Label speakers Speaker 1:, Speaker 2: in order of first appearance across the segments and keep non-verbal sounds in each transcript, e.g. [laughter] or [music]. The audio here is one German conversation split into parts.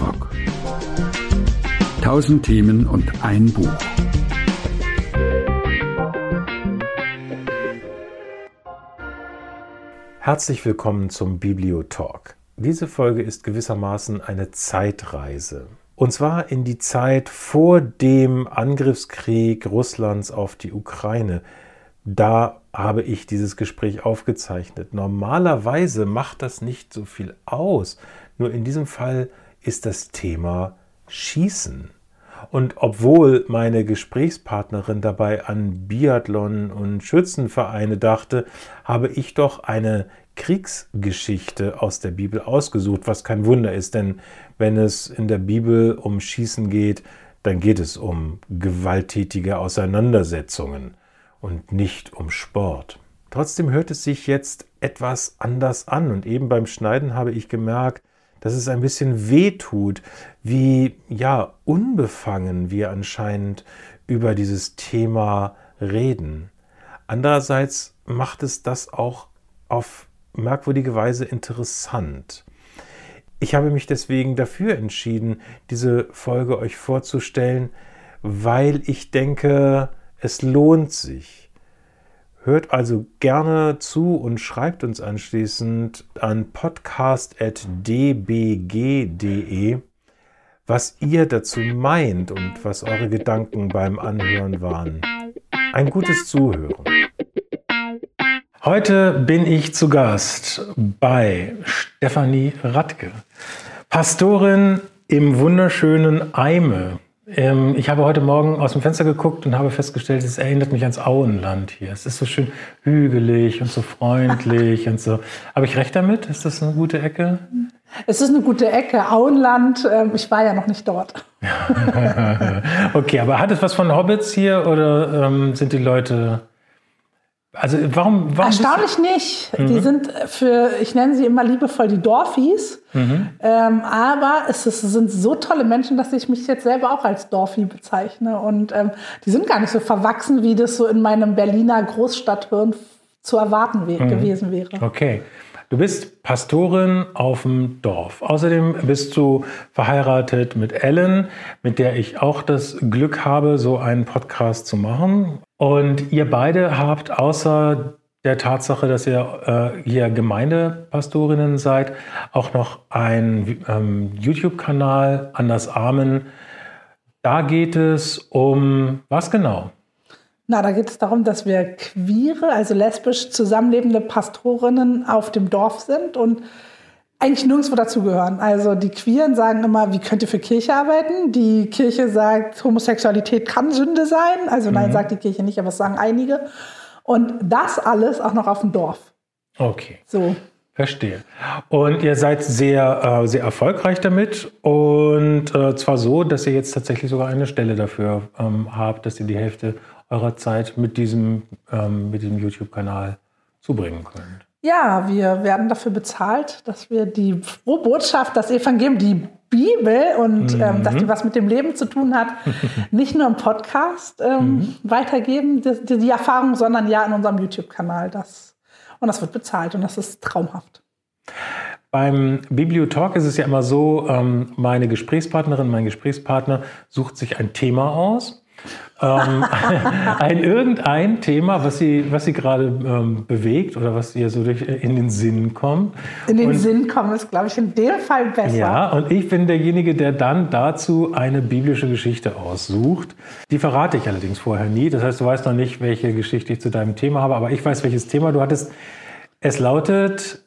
Speaker 1: Bibliotalk. Tausend Themen und ein Buch.
Speaker 2: Herzlich willkommen zum Bibliotalk. Diese Folge ist gewissermaßen eine Zeitreise. Und zwar in die Zeit vor dem Angriffskrieg Russlands auf die Ukraine. Da habe ich dieses Gespräch aufgezeichnet. Normalerweise macht das nicht so viel aus. Nur in diesem Fall ist das Thema Schießen. Und obwohl meine Gesprächspartnerin dabei an Biathlon und Schützenvereine dachte, habe ich doch eine Kriegsgeschichte aus der Bibel ausgesucht, was kein Wunder ist, denn wenn es in der Bibel um Schießen geht, dann geht es um gewalttätige Auseinandersetzungen und nicht um Sport. Trotzdem hört es sich jetzt etwas anders an und eben beim Schneiden habe ich gemerkt, dass es ein bisschen weh tut, wie ja unbefangen wir anscheinend über dieses Thema reden. Andererseits macht es das auch auf merkwürdige Weise interessant. Ich habe mich deswegen dafür entschieden, diese Folge euch vorzustellen, weil ich denke, es lohnt sich. Hört also gerne zu und schreibt uns anschließend an podcast.dbg.de, was ihr dazu meint und was eure Gedanken beim Anhören waren. Ein gutes Zuhören. Heute bin ich zu Gast bei Stefanie Radke, Pastorin im wunderschönen Eime ähm, ich habe heute Morgen aus dem Fenster geguckt und habe festgestellt, es erinnert mich ans Auenland hier. Es ist so schön hügelig und so freundlich und so. Habe ich recht damit? Ist das eine gute Ecke?
Speaker 3: Es ist eine gute Ecke. Auenland, ähm, ich war ja noch nicht dort. [laughs]
Speaker 2: okay, aber hat es was von Hobbits hier oder ähm, sind die Leute also warum, warum
Speaker 3: Erstaunlich nicht. Mhm. Die sind für, ich nenne sie immer liebevoll die Dorfies. Mhm. Ähm, aber es, es, sind so tolle Menschen, dass ich mich jetzt selber auch als Dorfi bezeichne. Und ähm, die sind gar nicht so verwachsen, wie das so in meinem Berliner Großstadthirn zu erwarten we mhm. gewesen wäre.
Speaker 2: Okay. Du bist Pastorin auf dem Dorf. Außerdem bist du verheiratet mit Ellen, mit der ich auch das Glück habe, so einen Podcast zu machen. Und ihr beide habt außer der Tatsache, dass ihr äh, hier Gemeindepastorinnen seid, auch noch einen ähm, YouTube-Kanal, Anders Armen. Da geht es um was genau?
Speaker 3: Na, da geht es darum, dass wir queere, also lesbisch zusammenlebende Pastorinnen auf dem Dorf sind und eigentlich nirgendwo dazugehören. Also die Queeren sagen immer, wie könnt ihr für Kirche arbeiten? Die Kirche sagt, Homosexualität kann Sünde sein. Also nein, mhm. sagt die Kirche nicht, aber es sagen einige. Und das alles auch noch auf dem Dorf.
Speaker 2: Okay. So. Verstehe. Und ihr seid sehr, äh, sehr erfolgreich damit. Und äh, zwar so, dass ihr jetzt tatsächlich sogar eine Stelle dafür ähm, habt, dass ihr die Hälfte eurer Zeit mit diesem, ähm, mit diesem YouTube-Kanal zubringen könnt.
Speaker 3: Ja, wir werden dafür bezahlt, dass wir die frohe Botschaft, das Evangelium, die Bibel und mhm. ähm, dass die was mit dem Leben zu tun hat, [laughs] nicht nur im Podcast ähm, mhm. weitergeben, die, die, Erfahrung, sondern ja in unserem YouTube-Kanal. Das, und das wird bezahlt und das ist traumhaft.
Speaker 2: Beim Bibliotalk ist es ja immer so, ähm, meine Gesprächspartnerin, mein Gesprächspartner sucht sich ein Thema aus ähm, [laughs] ein irgendein Thema, was Sie, was Sie gerade ähm, bewegt oder was ihr so durch, in den Sinn kommt.
Speaker 3: In den und, Sinn kommen ist, glaube ich, in dem Fall besser.
Speaker 2: Ja, und ich bin derjenige, der dann dazu eine biblische Geschichte aussucht. Die verrate ich allerdings vorher nie. Das heißt, du weißt noch nicht, welche Geschichte ich zu deinem Thema habe, aber ich weiß, welches Thema du hattest. Es lautet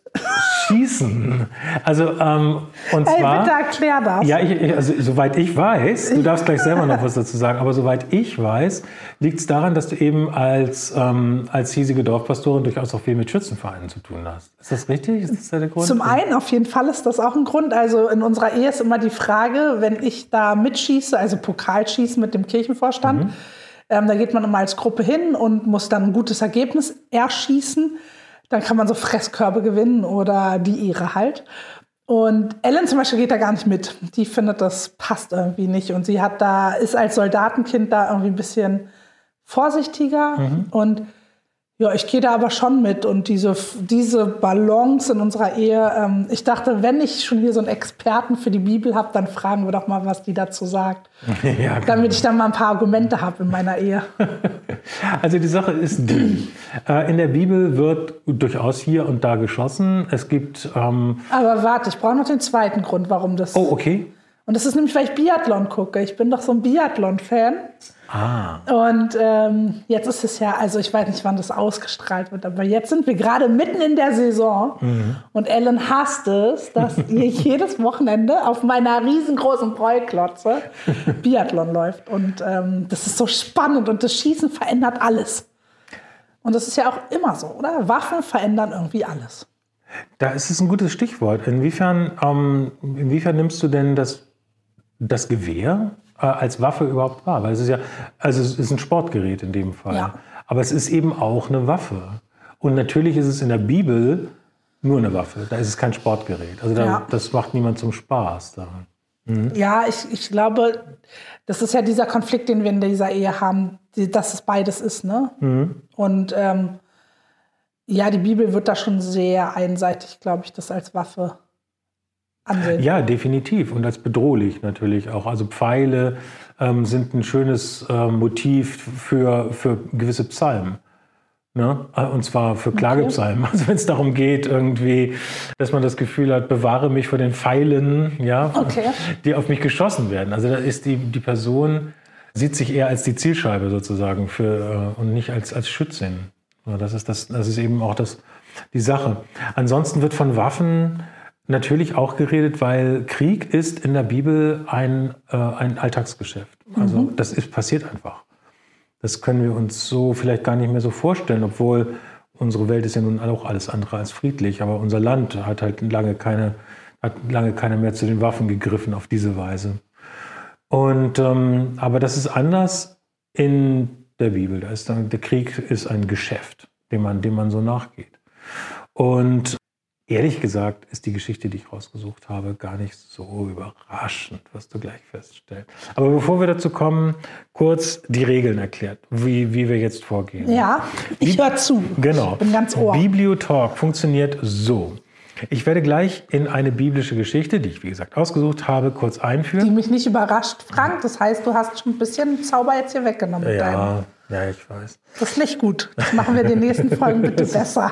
Speaker 2: schießen. Also, ähm, und Ey, zwar.
Speaker 3: Bitte erklär das.
Speaker 2: Ja, ich, also, soweit ich weiß, du darfst gleich selber noch was dazu sagen, aber soweit ich weiß, liegt es daran, dass du eben als, ähm, als hiesige Dorfpastorin durchaus auch viel mit Schützenvereinen zu tun hast. Ist das richtig? Ist
Speaker 3: das der Grund? Zum einen, auf jeden Fall ist das auch ein Grund. Also, in unserer Ehe ist immer die Frage, wenn ich da mitschieße, also Pokalschießen mit dem Kirchenvorstand, mhm. ähm, da geht man immer als Gruppe hin und muss dann ein gutes Ergebnis erschießen. Dann kann man so Fresskörbe gewinnen oder die Ehre halt. Und Ellen zum Beispiel geht da gar nicht mit. Die findet, das passt irgendwie nicht. Und sie hat da, ist als Soldatenkind da irgendwie ein bisschen vorsichtiger. Mhm. Und Ja, ich gehe da aber schon mit und diese, diese Balance in unserer Ehe. Ähm, ich dachte, wenn ich schon hier so einen Experten für die Bibel habe, dann fragen wir doch mal, was die dazu sagt. [laughs] ja, genau. Damit ich dann mal ein paar Argumente habe in meiner Ehe. [laughs]
Speaker 2: Also die Sache ist die, äh, in der Bibel wird durchaus hier und da geschossen. Es gibt... Ähm
Speaker 3: aber warte, ich brauche noch den zweiten Grund, warum das...
Speaker 2: Oh, okay.
Speaker 3: Und das ist nämlich, weil ich Biathlon gucke. Ich bin doch so ein Biathlon-Fan.
Speaker 2: Ah.
Speaker 3: Und ähm, jetzt ist es ja, also ich weiß nicht, wann das ausgestrahlt wird, aber jetzt sind wir gerade mitten in der Saison mhm. und Ellen hasst es, dass [laughs] ihr jedes Wochenende auf meiner riesengroßen Bräuklotze Biathlon läuft. Und ähm, das ist so spannend und das Schießen verändert alles. Und das ist ja auch immer so, oder? Waffen verändern irgendwie alles.
Speaker 2: Da ist es ein gutes Stichwort. Inwiefern, ähm, inwiefern nimmst du denn das, das Gewehr äh, als Waffe überhaupt wahr. Weil es ist ja, also es ist ein Sportgerät in dem Fall. Ja. Aber es ist eben auch eine Waffe. Und natürlich ist es in der Bibel nur eine Waffe. Da ist es kein Sportgerät. Also da, ja. das macht niemand zum Spaß daran.
Speaker 3: Mhm. Ja, ich, ich glaube, das ist ja dieser Konflikt, den wir in dieser Ehe haben, dass es beides ist. Ne? Mhm. Und ähm, ja, die Bibel wird da schon sehr einseitig, glaube ich, das als Waffe ansehen.
Speaker 2: Ja, definitiv. Und als bedrohlich natürlich auch. Also Pfeile ähm, sind ein schönes äh, Motiv für, für gewisse Psalmen. Ne? Äh, und zwar für Klagepsalmen. [laughs] Also wenn es darum geht, irgendwie, dass man das Gefühl hat, bewahre mich vor den Pfeilen, ja, okay. die auf mich geschossen werden. Also da ist die, die Person, sieht sich eher als die Zielscheibe sozusagen für, äh, und nicht als, als Schützin. Das ist, das, das ist eben auch das, die Sache. Ansonsten wird von Waffen natürlich auch geredet, weil Krieg ist in der Bibel ein, äh, ein Alltagsgeschäft. Also mhm. das ist passiert einfach. Das können wir uns so vielleicht gar nicht mehr so vorstellen, obwohl unsere Welt ist ja nun auch alles andere als friedlich. Aber unser Land hat halt lange keine, hat lange keiner mehr zu den Waffen gegriffen auf diese Weise. Und ähm, aber das ist anders in der Bibel. Da ist dann, der Krieg ist ein Geschäft, dem man, dem man so nachgeht. Und Ehrlich gesagt ist die Geschichte, die ich rausgesucht habe, gar nicht so überraschend, was du gleich feststellst. Aber bevor wir dazu kommen, kurz die Regeln erklärt, wie, wie wir jetzt vorgehen.
Speaker 3: Ja, ich höre zu.
Speaker 2: Genau.
Speaker 3: Ich bin ganz ohr.
Speaker 2: Bibliotalk funktioniert so. Ich werde gleich in eine biblische Geschichte, die ich wie gesagt ausgesucht habe, kurz einführen.
Speaker 3: Die mich nicht überrascht, Frank. Das heißt, du hast schon ein bisschen Zauber jetzt hier weggenommen.
Speaker 2: Ja, deinem. Ja, ich weiß.
Speaker 3: Das ist nicht gut. Das machen wir in den nächsten Folgen bitte [laughs] besser.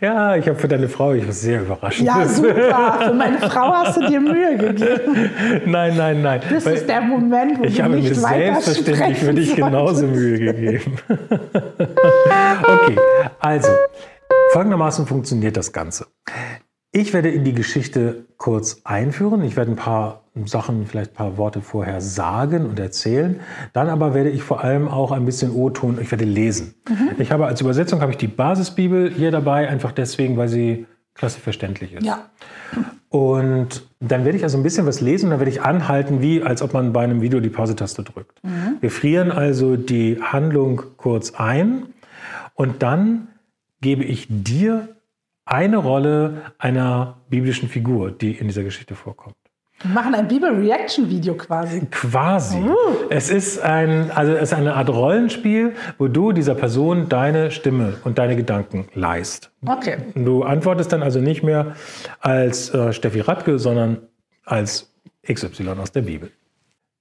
Speaker 2: Ja, ich habe für deine Frau ich was sehr überraschend.
Speaker 3: Ja, super. Für meine Frau hast du dir Mühe gegeben.
Speaker 2: Nein, nein, nein.
Speaker 3: Das Weil ist der Moment, wo
Speaker 2: ich
Speaker 3: du
Speaker 2: habe
Speaker 3: nicht
Speaker 2: mir selbstverständlich für dich genauso Mühe gegeben. [laughs] okay, also folgendermaßen funktioniert das Ganze. Ich werde in die Geschichte kurz einführen. Ich werde ein paar Sachen, vielleicht ein paar Worte vorher sagen und erzählen. Dann aber werde ich vor allem auch ein bisschen O-Ton, ich werde lesen. Mhm. Ich habe als Übersetzung habe ich die Basisbibel hier dabei, einfach deswegen, weil sie klasse verständlich ist.
Speaker 3: Ja.
Speaker 2: Und dann werde ich also ein bisschen was lesen und dann werde ich anhalten, wie als ob man bei einem Video die Pause-Taste drückt. Mhm. Wir frieren also die Handlung kurz ein und dann gebe ich dir eine Rolle einer biblischen Figur, die in dieser Geschichte vorkommt.
Speaker 3: Wir machen ein Bibel-Reaction-Video quasi.
Speaker 2: Quasi. Uh. Es ist ein, also es ist eine Art Rollenspiel, wo du dieser Person deine Stimme und deine Gedanken leist.
Speaker 3: Okay.
Speaker 2: Du antwortest dann also nicht mehr als äh, Steffi Radke, sondern als XY aus der Bibel.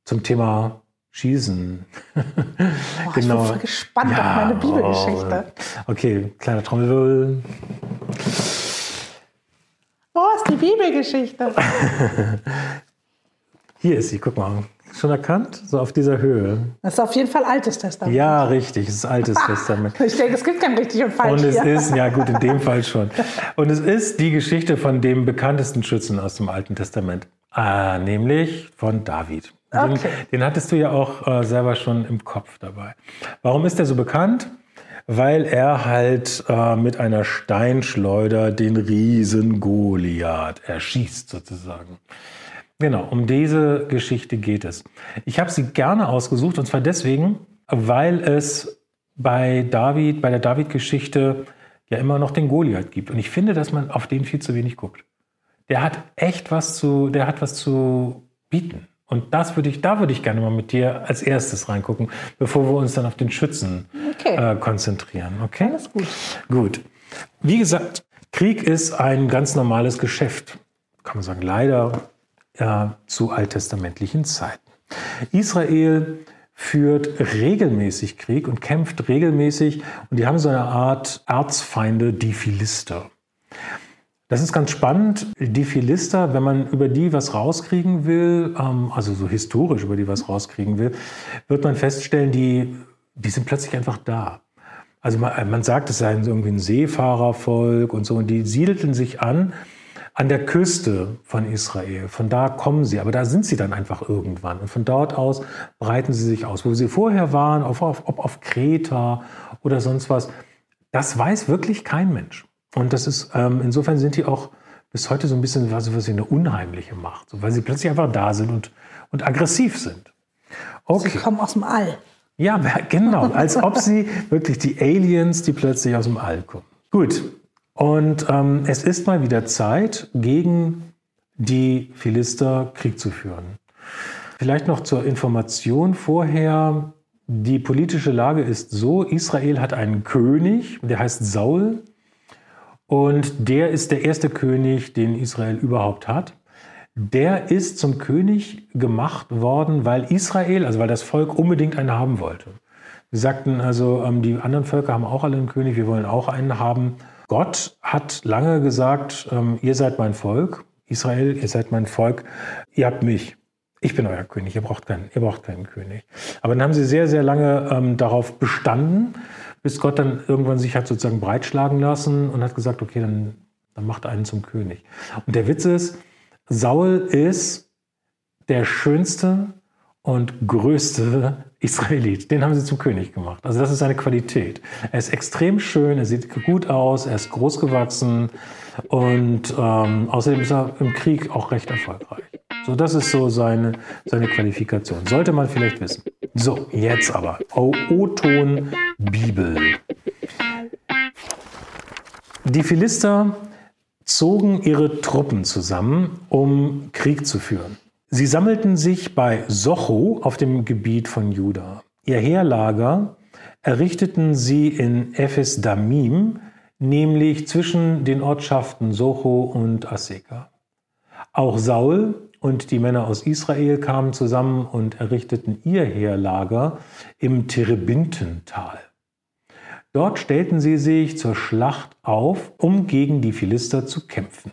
Speaker 2: Zum Thema Schießen.
Speaker 3: Boah, [laughs] genau. Ich bin voll gespannt ja, auf meine Bibelgeschichte.
Speaker 2: Okay, kleiner Trommelwirbel.
Speaker 3: Die Bibelgeschichte? [laughs]
Speaker 2: Hier ist sie, guck mal. Schon erkannt? So auf dieser Höhe.
Speaker 3: Das ist auf jeden Fall Altes Testament.
Speaker 2: Ja, richtig, es ist Altes Testament.
Speaker 3: Ich denke, es gibt kein richtig und falsch.
Speaker 2: Und es hier. ist, ja gut, in dem [laughs] Fall schon. Und es ist die Geschichte von dem bekanntesten Schützen aus dem Alten Testament, äh, nämlich von David. Okay. Den, den, hattest du ja auch äh, selber schon im Kopf dabei. Warum ist er so bekannt? Weil er halt äh, mit einer Steinschleuder den Riesen Goliath erschießt sozusagen. Genau, um diese Geschichte geht es. Ich habe sie gerne ausgesucht und zwar deswegen, weil es bei David, bei der David-Geschichte ja immer noch den Goliath gibt. Und ich finde, dass man auf den viel zu wenig guckt. Der hat echt was zu, der hat was zu bieten. Und das würde ich, da würde ich gerne mal mit dir als erstes reingucken, bevor wir uns dann auf den Schützen
Speaker 3: Okay.
Speaker 2: äh, konzentrieren. Okay?
Speaker 3: Alles gut.
Speaker 2: Gut. Wie gesagt, Krieg ist ein ganz normales Geschäft. Kann man sagen, leider äh, zu alttestamentlichen Zeiten. Israel führt regelmäßig Krieg und kämpft regelmäßig und die haben so eine Art Erzfeinde, die Philister. Das ist ganz spannend. Die Philister, wenn man über die was rauskriegen will, ähm, also so historisch über die was rauskriegen will, wird man feststellen, die, die sind plötzlich einfach da. Also man, man sagt, es seien irgendwie ein Seefahrervolk und so, und die siedelten sich an an der Küste von Israel. Von da kommen sie, aber da sind sie dann einfach irgendwann. Und von dort aus breiten sie sich aus. Wo sie vorher waren, auf, auf, ob auf Kreta oder sonst was, das weiß wirklich kein Mensch. Und das ist, ähm, insofern sind die auch bis heute so ein bisschen was, was eine unheimliche Macht, so, weil sie plötzlich einfach da sind und, und aggressiv sind.
Speaker 3: Sie kommen aus dem All.
Speaker 2: Ja, genau. Als ob sie [laughs] wirklich die Aliens, die plötzlich aus dem All kommen. Gut. Und ähm, es ist mal wieder Zeit, gegen die Philister Krieg zu führen. Vielleicht noch zur Information vorher. Die politische Lage ist so, Israel hat einen König, der heißt Saul. Und der ist der erste König, den Israel überhaupt hat. Der ist zum König gemacht worden, weil Israel, also weil das Volk unbedingt einen haben wollte. Sie sagten also, ähm, die anderen Völker haben auch alle einen König, wir wollen auch einen haben. Gott hat lange gesagt, ähm, ihr seid mein Volk, Israel, ihr seid mein Volk, ihr habt mich. Ich bin euer König, ihr braucht keinen, ihr braucht keinen König. Aber dann haben sie sehr, sehr lange ähm, darauf bestanden, bis Gott dann irgendwann sich hat sozusagen breitschlagen lassen und hat gesagt, okay, dann, dann macht einen zum König. Und der Witz ist, Saul ist der schönste und größte [laughs] Israelit. Den haben sie zum König gemacht. Also das ist seine Qualität. Er ist extrem schön, er sieht gut aus, er ist groß gewachsen und ähm, außerdem ist er im Krieg auch recht erfolgreich. So, das ist so seine, seine Qualifikation. Sollte man vielleicht wissen. So, jetzt aber. O-Ton Bibel. Die Philister zogen ihre Truppen zusammen, um Krieg zu führen. Sie sammelten sich bei Socho auf dem Gebiet von Juda. Ihr Heerlager errichteten sie in Ephes Damim, nämlich zwischen den Ortschaften Socho und Aseka. Auch Saul und die Männer aus Israel kamen zusammen und errichteten ihr Heerlager im Terebintental. Dort stellten sie sich zur Schlacht auf, um gegen die Philister zu kämpfen.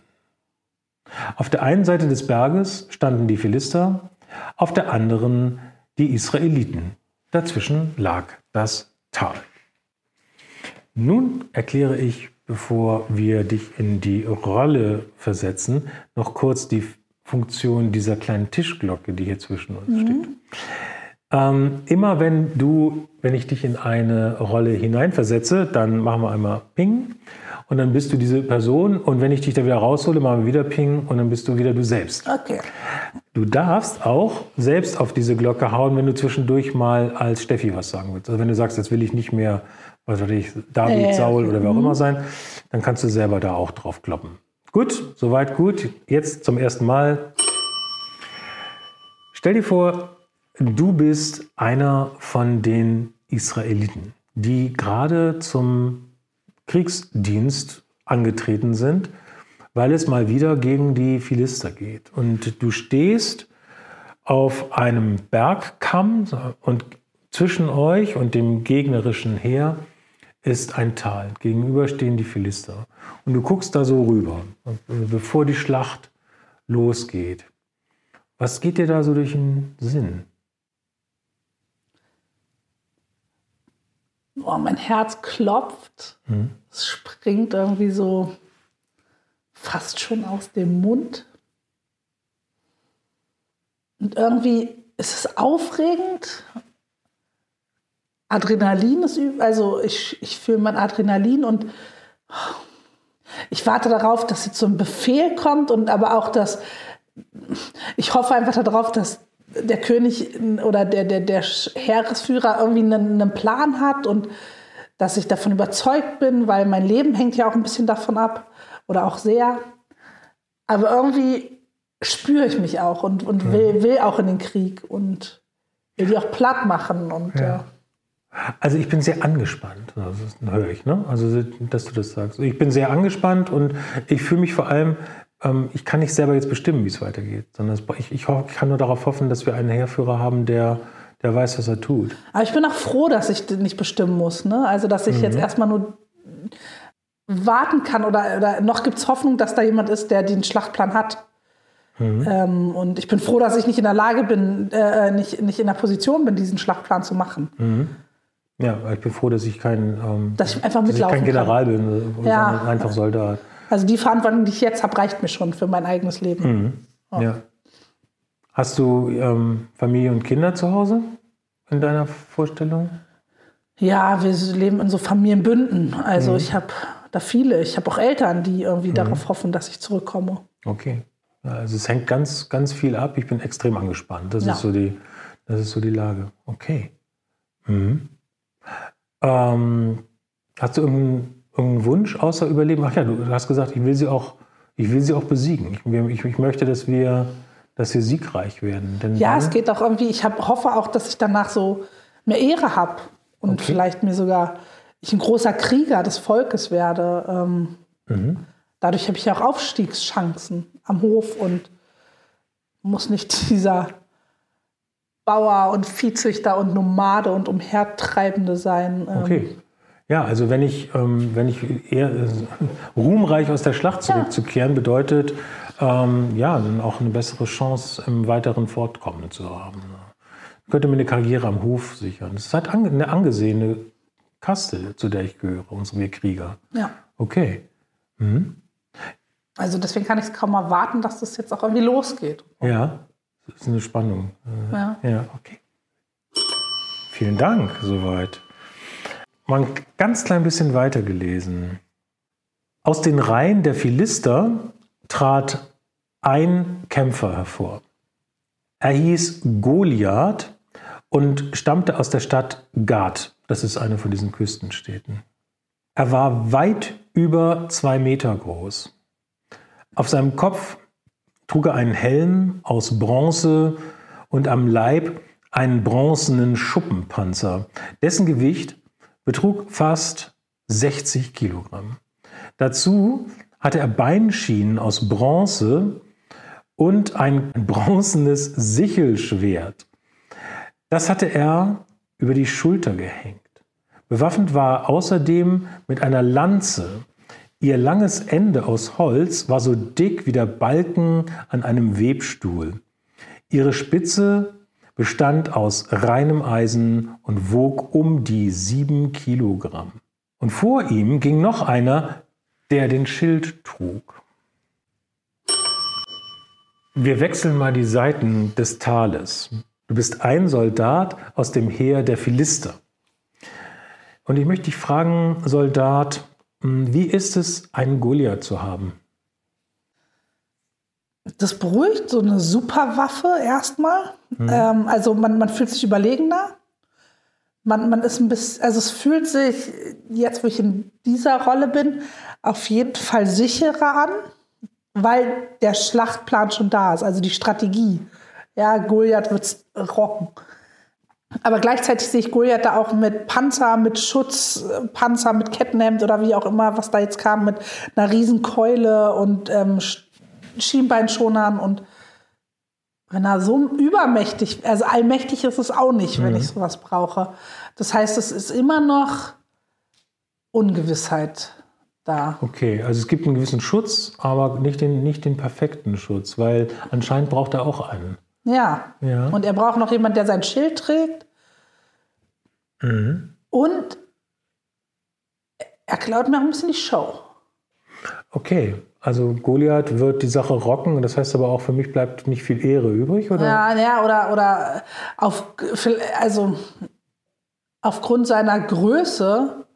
Speaker 2: Auf der einen Seite des Berges standen die Philister, auf der anderen die Israeliten. Dazwischen lag das Tal. Nun erkläre ich, bevor wir dich in die Rolle versetzen, noch kurz die Funktion dieser kleinen Tischglocke, die hier zwischen uns mhm. steht. Ähm, immer wenn du, wenn ich dich in eine Rolle hineinversetze, dann machen wir einmal Ping und dann bist du diese Person und wenn ich dich da wieder raushole, machen wir wieder Ping und dann bist du wieder du selbst.
Speaker 3: Okay.
Speaker 2: Du darfst auch selbst auf diese Glocke hauen, wenn du zwischendurch mal als Steffi was sagen willst. Also wenn du sagst, jetzt will ich nicht mehr, was weiß ich, David, äh, Saul oder wer auch mhm. immer sein, dann kannst du selber da auch drauf kloppen. Gut, soweit gut. Jetzt zum ersten Mal. Stell dir vor, du bist einer von den Israeliten, die gerade zum Kriegsdienst angetreten sind, weil es mal wieder gegen die Philister geht. Und du stehst auf einem Bergkamm und zwischen euch und dem gegnerischen Heer ist ein Tal. Gegenüber stehen die Philister. Und du guckst da so rüber, bevor die Schlacht losgeht. Was geht dir da so durch den Sinn?
Speaker 3: oh, mein Herz klopft. Mhm. Es springt irgendwie so fast schon aus dem Mund. Und irgendwie ist es aufregend. Adrenalin ist, also ich, ich fühle mein Adrenalin und ich warte darauf, dass jetzt so ein Befehl kommt und aber auch, dass ich hoffe einfach darauf, dass der König oder der, der, der Heeresführer irgendwie einen, einen Plan hat und dass ich davon überzeugt bin, weil mein Leben hängt ja auch ein bisschen davon ab oder auch sehr. Aber irgendwie spüre ich mich auch und, und will, will auch in den Krieg und will die auch platt machen. Und,
Speaker 2: Ja.
Speaker 3: ja.
Speaker 2: Also ich bin sehr angespannt, das höre ich, ne? Also dass du das sagst. Ich bin sehr angespannt und ich fühle mich vor allem, ähm, ich kann nicht selber jetzt bestimmen, wie es weitergeht, sondern es, ich, ich, ich kann nur darauf hoffen, dass wir einen Heerführer haben, der, der weiß, was er tut.
Speaker 3: Aber ich bin auch froh, dass ich nicht bestimmen muss. Ne? Also, dass ich jetzt erstmal nur warten kann oder, oder noch gibt es Hoffnung, dass da jemand ist, der den Schlachtplan hat. Ähm, und ich bin froh, dass ich nicht in der Lage bin, äh, nicht, nicht in der Position bin, diesen Schlachtplan zu machen.
Speaker 2: Ja, ich bin froh, dass ich kein, ähm,
Speaker 3: Dass ich einfach
Speaker 2: dass ich kein General bin,
Speaker 3: Ja.
Speaker 2: sondern einfach Soldat.
Speaker 3: Also die Verantwortung, die ich jetzt habe, reicht mir schon für mein eigenes Leben.
Speaker 2: Ja. Hast du ähm, Familie und Kinder zu Hause in deiner Vorstellung?
Speaker 3: Ja, wir leben in so Familienbünden. Also ich habe da viele. Ich habe auch Eltern, die irgendwie darauf hoffen, dass ich zurückkomme.
Speaker 2: Okay. Ja, also es hängt ganz, ganz viel ab. Ich bin extrem angespannt. Das,
Speaker 3: Ja.
Speaker 2: ist, so die, das ist so die Lage. Okay. Mhm. Ähm, hast du irgendeinen, irgendeinen Wunsch außer Überleben? Ach ja, du hast gesagt, ich will sie auch, ich will sie auch besiegen. Ich, ich, ich möchte, dass wir, dass wir siegreich werden. Denn
Speaker 3: Ja, es geht auch irgendwie, ich hab, hoffe auch, dass ich danach so mehr Ehre habe und
Speaker 2: Okay.
Speaker 3: vielleicht mir sogar, ich ein großer Krieger des Volkes werde. Ähm,
Speaker 2: Mhm.
Speaker 3: Dadurch habe ich ja auch Aufstiegschancen am Hof und muss nicht [laughs] dieser Bauer und Viehzüchter und Nomade und Umhertreibende sein. Ähm,
Speaker 2: Okay. Ja, also wenn ich, ähm, wenn ich eher äh, ruhmreich aus der Schlacht zurückzukehren, bedeutet ähm, ja dann auch eine bessere Chance im weiteren Fortkommen zu haben. Ich könnte mir eine Karriere am Hof sichern. Das ist halt ange eine angesehene Kaste, zu der ich gehöre, unsere Krieger.
Speaker 3: Ja.
Speaker 2: Okay.
Speaker 3: Also deswegen kann ich es kaum erwarten, dass das jetzt auch irgendwie losgeht.
Speaker 2: Ja, ist eine Spannung. Äh,
Speaker 3: Ja.
Speaker 2: Ja, okay. Vielen Dank, soweit. Mal ein ganz klein bisschen weiter gelesen. Aus den Reihen der Philister trat ein Kämpfer hervor. Er hieß Goliath und stammte aus der Stadt Gad. Das ist eine von diesen Küstenstädten. Er war weit über zwei Meter groß. Auf seinem Kopf trug er einen Helm aus Bronze und am Leib einen bronzenen Schuppenpanzer. Dessen Gewicht betrug fast 60 Kilogramm. Dazu hatte er Beinschienen aus Bronze und ein bronzenes Sichelschwert. Das hatte er über die Schulter gehängt. Bewaffnet war er außerdem mit einer Lanze. Ihr langes Ende aus Holz war so dick wie der Balken an einem Webstuhl. Ihre Spitze bestand aus reinem Eisen und wog um die sieben Kilogramm. Und vor ihm ging noch einer, der den Schild trug. Wir wechseln mal die Seiten des Tales. Du bist ein Soldat aus dem Heer der Philister. Und ich möchte dich fragen, Soldat, wie ist es, einen Goliath zu haben?
Speaker 3: Das beruhigt, so eine Superwaffe erstmal. Ähm, also man, man fühlt sich überlegener. Man, man ist ein bisschen, also es fühlt sich, jetzt wo ich in dieser Rolle bin, auf jeden Fall sicherer an, weil der Schlachtplan schon da ist, also die Strategie. Ja, Goliath wird rocken. Aber gleichzeitig sehe ich Goliath da auch mit Panzer, mit Schutzpanzer, mit Kettenhemd oder wie auch immer, was da jetzt kam, mit einer riesen Keule und ähm, Sch- Schienbeinschonern und wenn er so übermächtig, also allmächtig ist es auch nicht, wenn ich sowas brauche. Das heißt, es ist immer noch Ungewissheit da.
Speaker 2: Okay, also es gibt einen gewissen Schutz, aber nicht den, nicht den perfekten Schutz, weil anscheinend braucht er auch einen.
Speaker 3: Ja.
Speaker 2: Ja.
Speaker 3: Und er braucht noch jemanden, der sein Schild trägt. Und er klaut mir auch ein bisschen die Show.
Speaker 2: Okay, also Goliath wird die Sache rocken, das heißt aber auch, für mich bleibt nicht viel Ehre übrig, oder?
Speaker 3: Ja, ja, oder, oder auf, also aufgrund seiner Größe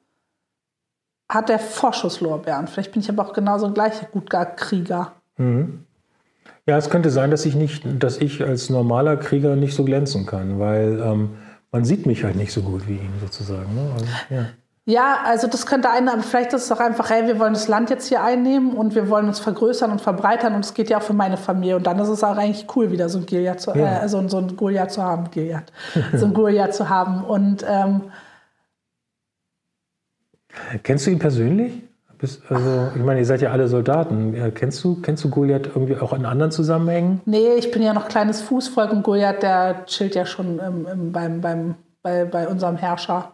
Speaker 3: hat er Vorschusslorbeeren. Vielleicht bin ich aber auch genauso ein gleicher guter Krieger.
Speaker 2: Ja, es könnte sein, dass ich nicht, dass ich als normaler Krieger nicht so glänzen kann, weil ähm, man sieht mich halt nicht so gut wie ihn sozusagen. Ne? Also, ja.
Speaker 3: Ja, also das könnte eine, aber vielleicht ist es auch einfach, hey, wir wollen das Land jetzt hier einnehmen und wir wollen uns vergrößern und verbreitern und es geht ja auch für meine Familie. Und dann ist es auch eigentlich cool, wieder so ein Goliath zu,
Speaker 2: Ja.
Speaker 3: äh, so, so ein Goliath zu haben, Goliath, [laughs] so ein Goliath zu haben. Und ähm,
Speaker 2: Kennst du ihn persönlich? Bist, also, ich meine, ihr seid ja alle Soldaten. Ja, kennst, du, kennst du Goliath irgendwie auch in anderen Zusammenhängen?
Speaker 3: nee, ich bin ja noch kleines Fußvolk und Goliath, der chillt ja schon im, im, beim, beim, bei, bei unserem Herrscher.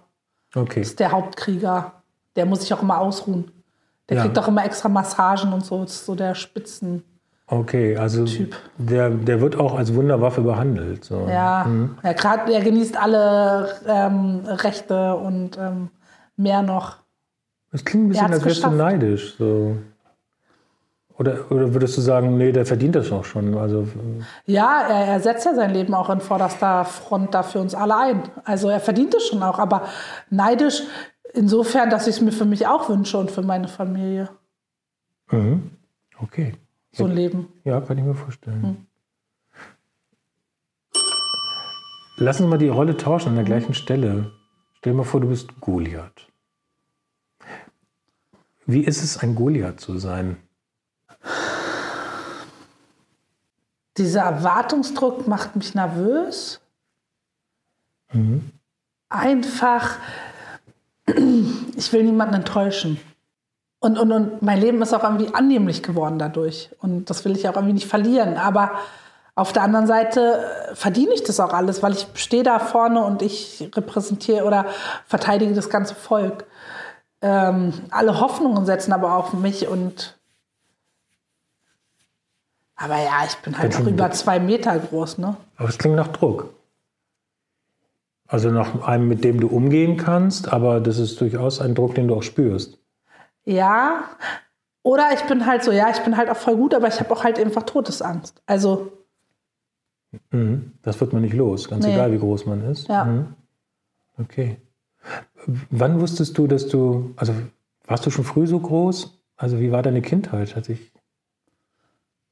Speaker 2: Okay.
Speaker 3: ist der Hauptkrieger. Der muss sich auch immer ausruhen. Der
Speaker 2: Ja.
Speaker 3: kriegt auch immer extra Massagen und so. Das ist so der Spitzen.
Speaker 2: Okay, also
Speaker 3: Typ.
Speaker 2: Der, der wird auch als Wunderwaffe behandelt. So.
Speaker 3: Ja, ja gerade er genießt alle ähm, Rechte und ähm, mehr noch.
Speaker 2: Das klingt ein bisschen, als wärst du neidisch. So. Oder, oder würdest du sagen, nee, der verdient das auch schon? Also,
Speaker 3: Ja, er, er setzt ja sein Leben auch in vorderster Front da für uns alle ein. Also er verdient es schon auch, aber neidisch insofern, dass ich es mir für mich auch wünsche und für meine Familie.
Speaker 2: mhm. okay.
Speaker 3: So ein Leben.
Speaker 2: Ja, kann ich mir vorstellen. Lass uns mal die Rolle tauschen an der gleichen Stelle. Stell dir mal vor, du bist Goliath. Wie ist es, ein Goliath zu sein?
Speaker 3: Dieser Erwartungsdruck macht mich nervös. Einfach, ich will niemanden enttäuschen. Und, und, und mein Leben ist auch irgendwie annehmlich geworden dadurch. Und das will ich auch irgendwie nicht verlieren. Aber auf der anderen Seite äh, verdiene ich das auch alles, weil ich stehe da vorne und ich repräsentiere oder verteidige das ganze Volk. Ähm, alle Hoffnungen setzen aber auf mich und aber ja, ich bin halt auch über zwei Meter groß, ne?
Speaker 2: Aber es klingt nach Druck. Also nach einem, mit dem du umgehen kannst, aber das ist durchaus ein Druck, den du auch spürst.
Speaker 3: Ja. Oder ich bin halt so, ja, ich bin halt auch voll gut, aber ich habe auch halt einfach Todesangst. Also,
Speaker 2: Mhm. Das wird man nicht los, ganz
Speaker 3: Nee.
Speaker 2: egal, wie groß man ist.
Speaker 3: Ja.
Speaker 2: Mhm. Okay. Wann wusstest du, dass du, also warst du schon früh so groß? Also wie war deine Kindheit? Hat sich,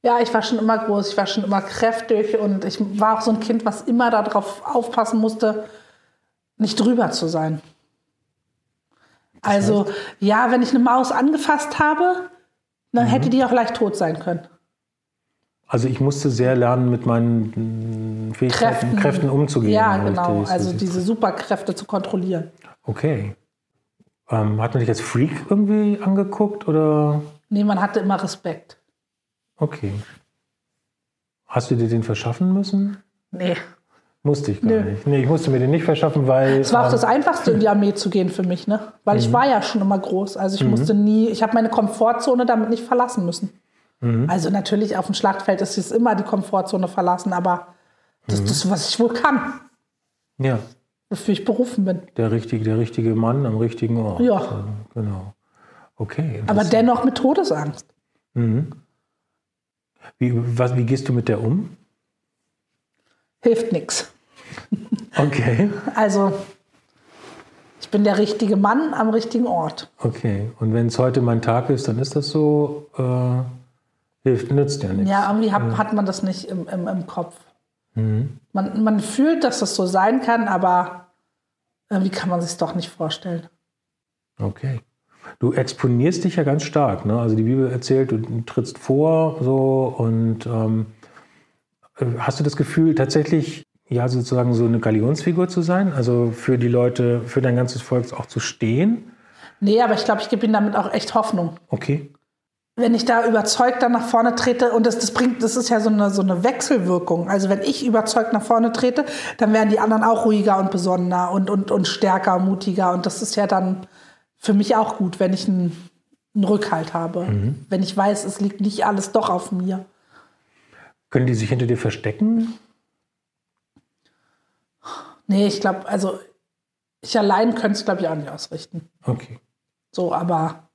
Speaker 3: ja, ich war schon immer groß, ich war schon immer kräftig und ich war auch so ein Kind, was immer darauf aufpassen musste, nicht drüber zu sein. Also, ja, wenn ich eine Maus angefasst habe, dann
Speaker 2: Mhm.
Speaker 3: hätte die auch leicht tot sein können.
Speaker 2: also ich musste sehr lernen, mit meinen Fähigkeiten, Kräften, umzugehen.
Speaker 3: Ja, genau. Also diese Superkräfte zu kontrollieren.
Speaker 2: Okay. Ähm, hat man dich als Freak irgendwie angeguckt oder?
Speaker 3: Nee, man hatte immer Respekt.
Speaker 2: Okay. Hast du dir den verschaffen müssen?
Speaker 3: Nee.
Speaker 2: Musste ich gar
Speaker 3: Nö.
Speaker 2: nicht. Nee, ich musste mir den nicht verschaffen, weil.
Speaker 3: Es war auch das Einfachste, in die Armee zu gehen für mich, ne? Weil
Speaker 2: Mhm.
Speaker 3: ich war ja schon immer groß. Also ich musste nie, ich habe meine Komfortzone damit nicht verlassen müssen.
Speaker 2: Mhm.
Speaker 3: Also natürlich auf dem Schlachtfeld ist es immer die Komfortzone verlassen, aber das
Speaker 2: Mhm.
Speaker 3: ist das, was ich wohl kann,
Speaker 2: ja,
Speaker 3: wofür ich berufen bin.
Speaker 2: der richtige, der richtige Mann am richtigen Ort.
Speaker 3: Ja.
Speaker 2: Genau. Okay.
Speaker 3: Aber dennoch mit Todesangst.
Speaker 2: Mhm. Wie, was, wie gehst du mit der um?
Speaker 3: Hilft nichts.
Speaker 2: Okay. [laughs]
Speaker 3: Also ich bin der richtige Mann am richtigen Ort.
Speaker 2: Okay. Und wenn es heute mein Tag ist, dann ist das so, äh, hilft, nützt ja nichts.
Speaker 3: Ja, irgendwie hat, hat man das nicht im, im, im Kopf.
Speaker 2: Mhm.
Speaker 3: Man, man fühlt, dass das so sein kann, aber irgendwie kann man sich doch nicht vorstellen.
Speaker 2: Okay. Du exponierst dich ja ganz stark. Ne? Also die Bibel erzählt, du trittst vor so und ähm, äh, hast du das Gefühl, tatsächlich ja sozusagen so eine Galionsfigur zu sein? Also für die Leute, für dein ganzes Volk auch zu stehen?
Speaker 3: Nee, aber ich glaube, ich gebe ihnen damit auch echt Hoffnung.
Speaker 2: Okay.
Speaker 3: Wenn ich da überzeugt dann nach vorne trete, und das, das bringt, das ist ja so eine, so eine Wechselwirkung. Also wenn ich überzeugt nach vorne trete, dann werden die anderen auch ruhiger und besonnener und, und, und stärker, mutiger. Und das ist ja dann für mich auch gut, wenn ich einen, einen Rückhalt habe. Wenn ich weiß, es liegt nicht alles doch auf mir.
Speaker 2: Können die sich hinter dir verstecken?
Speaker 3: Nee, ich glaube, also ich allein könnte es, glaube ich, auch nicht ausrichten.
Speaker 2: Okay.
Speaker 3: So, aber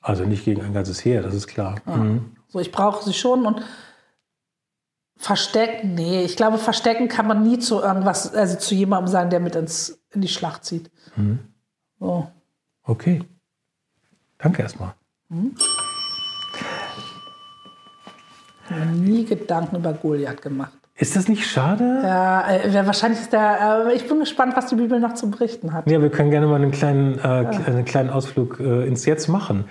Speaker 2: Also nicht gegen ein ganzes Heer, das ist klar. Mhm.
Speaker 3: So, ich brauche sie schon und verstecken, nee, ich glaube, verstecken kann man nie zu irgendwas, also zu jemandem sagen, der mit ins, in die Schlacht zieht. So.
Speaker 2: Okay. Danke erstmal.
Speaker 3: Ich habe mir nie Gedanken über Goliath gemacht.
Speaker 2: Ist das nicht schade?
Speaker 3: Ja, äh, wahrscheinlich ist der. Äh, ich bin gespannt, was die Bibel noch zu berichten hat.
Speaker 2: Ja, wir können gerne mal einen kleinen, äh, einen kleinen Ausflug äh, ins Jetzt machen.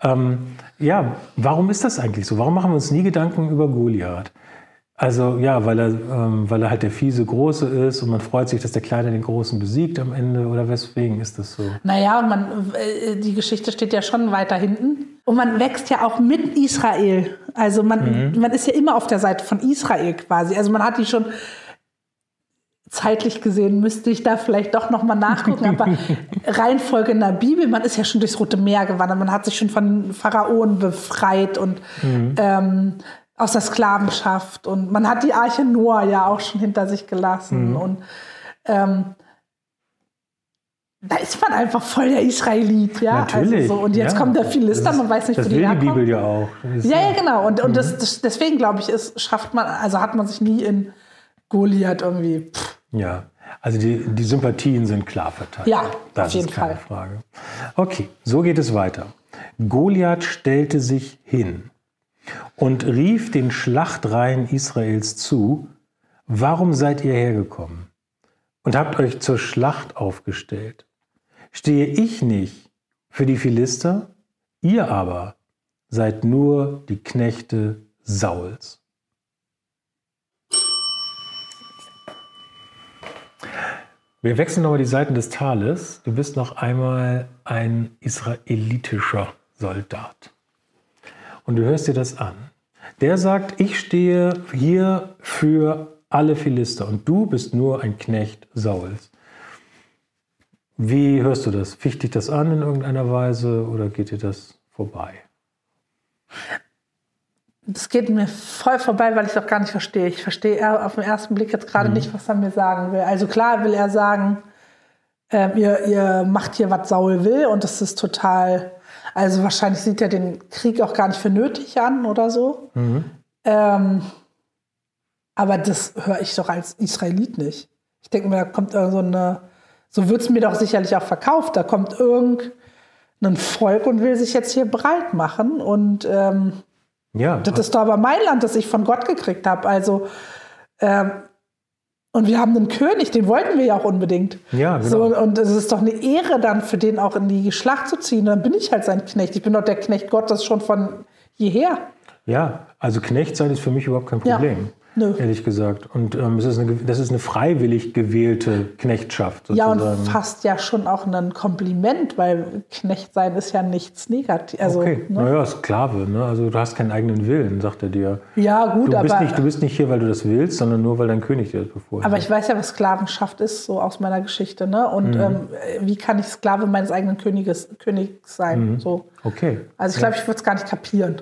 Speaker 2: Ähm, ja, warum ist das eigentlich so? Warum machen wir uns nie Gedanken über Goliath? Also ja, weil er, ähm, weil er halt der fiese Große ist und man freut sich, dass der Kleine den Großen besiegt am Ende oder weswegen ist das so?
Speaker 3: Naja, und man, äh, die Geschichte steht ja schon weiter hinten. Und man wächst ja auch mit Israel. Also man, mhm. man ist ja immer auf der Seite von Israel quasi. Also man hat die schon zeitlich gesehen müsste ich da vielleicht doch noch mal nachgucken, aber [laughs] Reihenfolge in der Bibel, man ist ja schon durchs Rote Meer gewandert, man hat sich schon von Pharaonen befreit und mhm. ähm, aus der Sklavenschaft und man hat die Arche Noah ja auch schon hinter sich gelassen mhm. und ähm, da ist man einfach voll der Israelit, ja.
Speaker 2: Natürlich.
Speaker 3: Also so. Und jetzt ja. kommt der Philister, man weiß nicht,
Speaker 2: das wo die herkommen. die Bibel ja auch.
Speaker 3: Ja, ja, genau. Und, und mhm. das, das, deswegen glaube ich, ist, schafft man, also hat man sich nie in Goliath irgendwie. Pff.
Speaker 2: Ja, also die, die Sympathien sind klar verteilt.
Speaker 3: Ja,
Speaker 2: das
Speaker 3: auf jeden
Speaker 2: ist keine
Speaker 3: Fall.
Speaker 2: Frage. Okay, so geht es weiter. Goliath stellte sich hin und rief den Schlachtreihen Israels zu, warum seid ihr hergekommen und habt euch zur Schlacht aufgestellt? Stehe ich nicht für die Philister? Ihr aber seid nur die Knechte Sauls. Wir wechseln nochmal die Seiten des Tales. Du bist noch einmal ein israelitischer Soldat und du hörst dir das an. Der sagt, ich stehe hier für alle Philister und du bist nur ein Knecht Sauls. Wie hörst du das? Ficht dich das an in irgendeiner Weise oder geht dir das vorbei?
Speaker 3: Das geht mir voll vorbei, weil ich es auch gar nicht verstehe. Ich verstehe auf den ersten Blick jetzt gerade mhm. nicht, was er mir sagen will. Also klar will er sagen, äh, ihr, ihr macht hier, was Saul will und das ist total also wahrscheinlich sieht er den Krieg auch gar nicht für nötig an oder so. Mhm. Ähm, aber das höre ich doch als Israelit nicht. Ich denke mir, da kommt so eine, so wird es mir doch sicherlich auch verkauft. Da kommt irgendein Volk und will sich jetzt hier breit machen. Und ähm, ja, das ist doch aber mein Land, das ich von Gott gekriegt habe. Also ähm, und wir haben einen König, den wollten wir ja auch unbedingt.
Speaker 2: Ja, genau.
Speaker 3: So, und es ist doch eine Ehre, dann für den auch in die Schlacht zu ziehen. Und dann bin ich halt sein Knecht. Ich bin doch der Knecht Gottes schon von jeher.
Speaker 2: Ja, also Knecht sein ist für mich überhaupt kein Problem. Ja. Nö. ehrlich gesagt. Und ähm, es ist eine, das ist eine freiwillig gewählte Knechtschaft.
Speaker 3: Sozusagen. Ja, und fast ja schon auch ein Kompliment, weil Knecht sein ist ja nichts Negatives. Also,
Speaker 2: okay, ne? naja, Sklave. Ne? Also du hast keinen eigenen Willen, sagt er dir.
Speaker 3: Ja, gut,
Speaker 2: du bist
Speaker 3: aber...
Speaker 2: Nicht, du bist nicht hier, weil du das willst, sondern nur, weil dein König dir das befohlen
Speaker 3: Aber ich weiß ja, was Sklavenschaft ist, so aus meiner Geschichte. Ne? Und mhm. ähm, wie kann ich Sklave meines eigenen Königes, Königs sein? Mhm. So.
Speaker 2: Okay.
Speaker 3: Also ich glaube, ja. ich würde es gar nicht kapieren.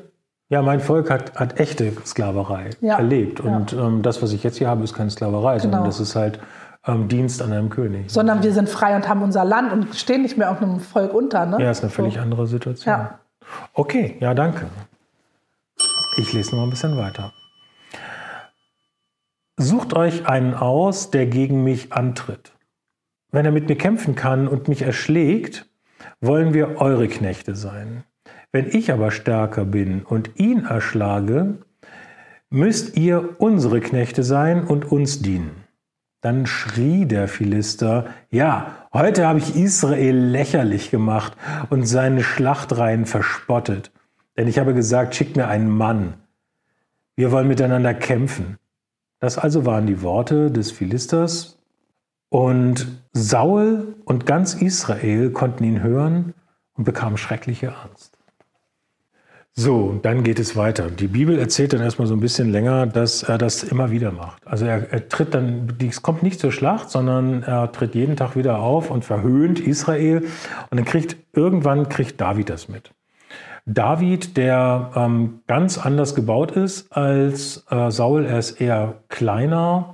Speaker 2: Ja, mein Volk hat, hat echte Sklaverei ja. erlebt. Und ja. ähm, das, was ich jetzt hier habe, ist keine Sklaverei, genau. sondern das ist halt ähm, Dienst an einem König.
Speaker 3: Sondern wir sind frei und haben unser Land und stehen nicht mehr auf einem Volk unter. Ne?
Speaker 2: Ja, ist eine völlig so. andere Situation. Ja. Okay, ja, danke. Ich lese noch ein bisschen weiter. Sucht euch einen aus, der gegen mich antritt. Wenn er mit mir kämpfen kann und mich erschlägt, wollen wir eure Knechte sein. Wenn ich aber stärker bin und ihn erschlage, müsst ihr unsere Knechte sein und uns dienen. Dann schrie der Philister, ja, heute habe ich Israel lächerlich gemacht und seine Schlachtreihen verspottet. Denn ich habe gesagt, schickt mir einen Mann. Wir wollen miteinander kämpfen. Das also waren die Worte des Philisters. Und Saul und ganz Israel konnten ihn hören und bekamen schreckliche Angst. So, dann geht es weiter. Die Bibel erzählt dann erstmal so ein bisschen länger, dass er das immer wieder macht. Also er, er tritt dann, es kommt nicht zur Schlacht, sondern er tritt jeden Tag wieder auf und verhöhnt Israel. Und dann kriegt, irgendwann kriegt David das mit. David, der ähm, ganz anders gebaut ist als äh, Saul, er ist eher kleiner,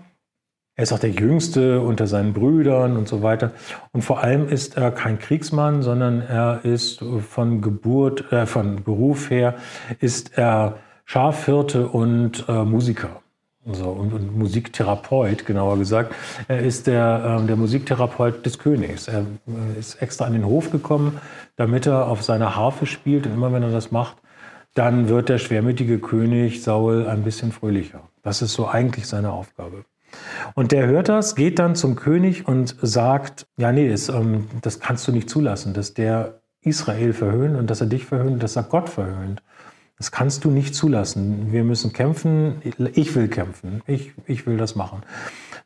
Speaker 2: er ist auch der Jüngste unter seinen Brüdern und so weiter. Und vor allem ist er kein Kriegsmann, sondern er ist von Geburt, äh, von Beruf her, ist er Schafhirte und äh, Musiker. So, und, und, Musiktherapeut, genauer gesagt. Er ist der, äh, der Musiktherapeut des Königs. Er äh, ist extra an den Hof gekommen, damit er auf seiner Harfe spielt. Und immer wenn er das macht, dann wird der schwermütige König Saul ein bisschen fröhlicher. Das ist so eigentlich seine Aufgabe. Und der hört das, geht dann zum König und sagt, ja, nee, das, ähm, das kannst du nicht zulassen, dass der Israel verhöhnt und dass er dich verhöhnt, dass er Gott verhöhnt. Das kannst du nicht zulassen. Wir müssen kämpfen. Ich will kämpfen. Ich, ich will das machen.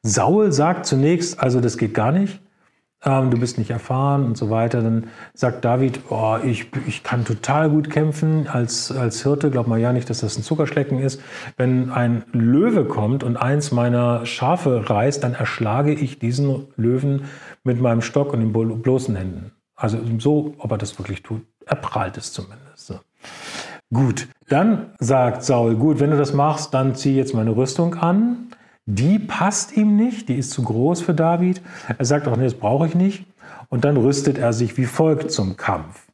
Speaker 2: Saul sagt zunächst, also das geht gar nicht ähm, du bist nicht erfahren und so weiter. Dann sagt David, oh, ich, ich kann total gut kämpfen als, als Hirte. Glaub mal ja nicht, dass das ein Zuckerschlecken ist. Wenn ein Löwe kommt und eins meiner Schafe reißt, dann erschlage ich diesen Löwen mit meinem Stock und den bloßen Händen. Also so, ob er das wirklich tut. Er prahlt es zumindest. So. Gut, dann sagt Saul, gut, wenn du das machst, dann zieh jetzt meine Rüstung an die passt ihm nicht, die ist zu groß für David. Er sagt auch, nee, das brauche ich nicht. Und dann rüstet er sich wie folgt zum Kampf.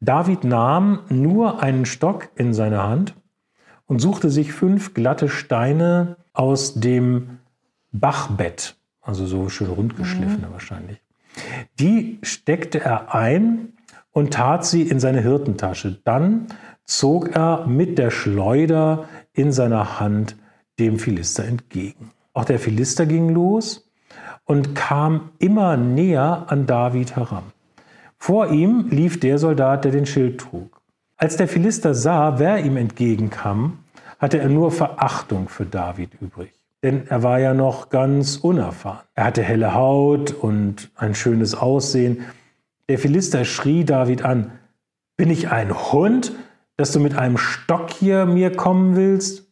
Speaker 2: David nahm nur einen Stock in seine Hand und suchte sich fünf glatte Steine aus dem Bachbett, also so schön rundgeschliffene mhm. wahrscheinlich. Die steckte er ein und tat sie in seine Hirtentasche. Dann zog er mit der Schleuder in seiner Hand dem Philister entgegen. Auch der Philister ging los und kam immer näher an David heran. Vor ihm lief der Soldat, der den Schild trug. Als der Philister sah, wer ihm entgegenkam, hatte er nur Verachtung für David übrig. Denn er war ja noch ganz unerfahren. Er hatte helle Haut und ein schönes Aussehen. Der Philister schrie David an, bin ich ein Hund, dass du mit einem Stock hier mir kommen willst?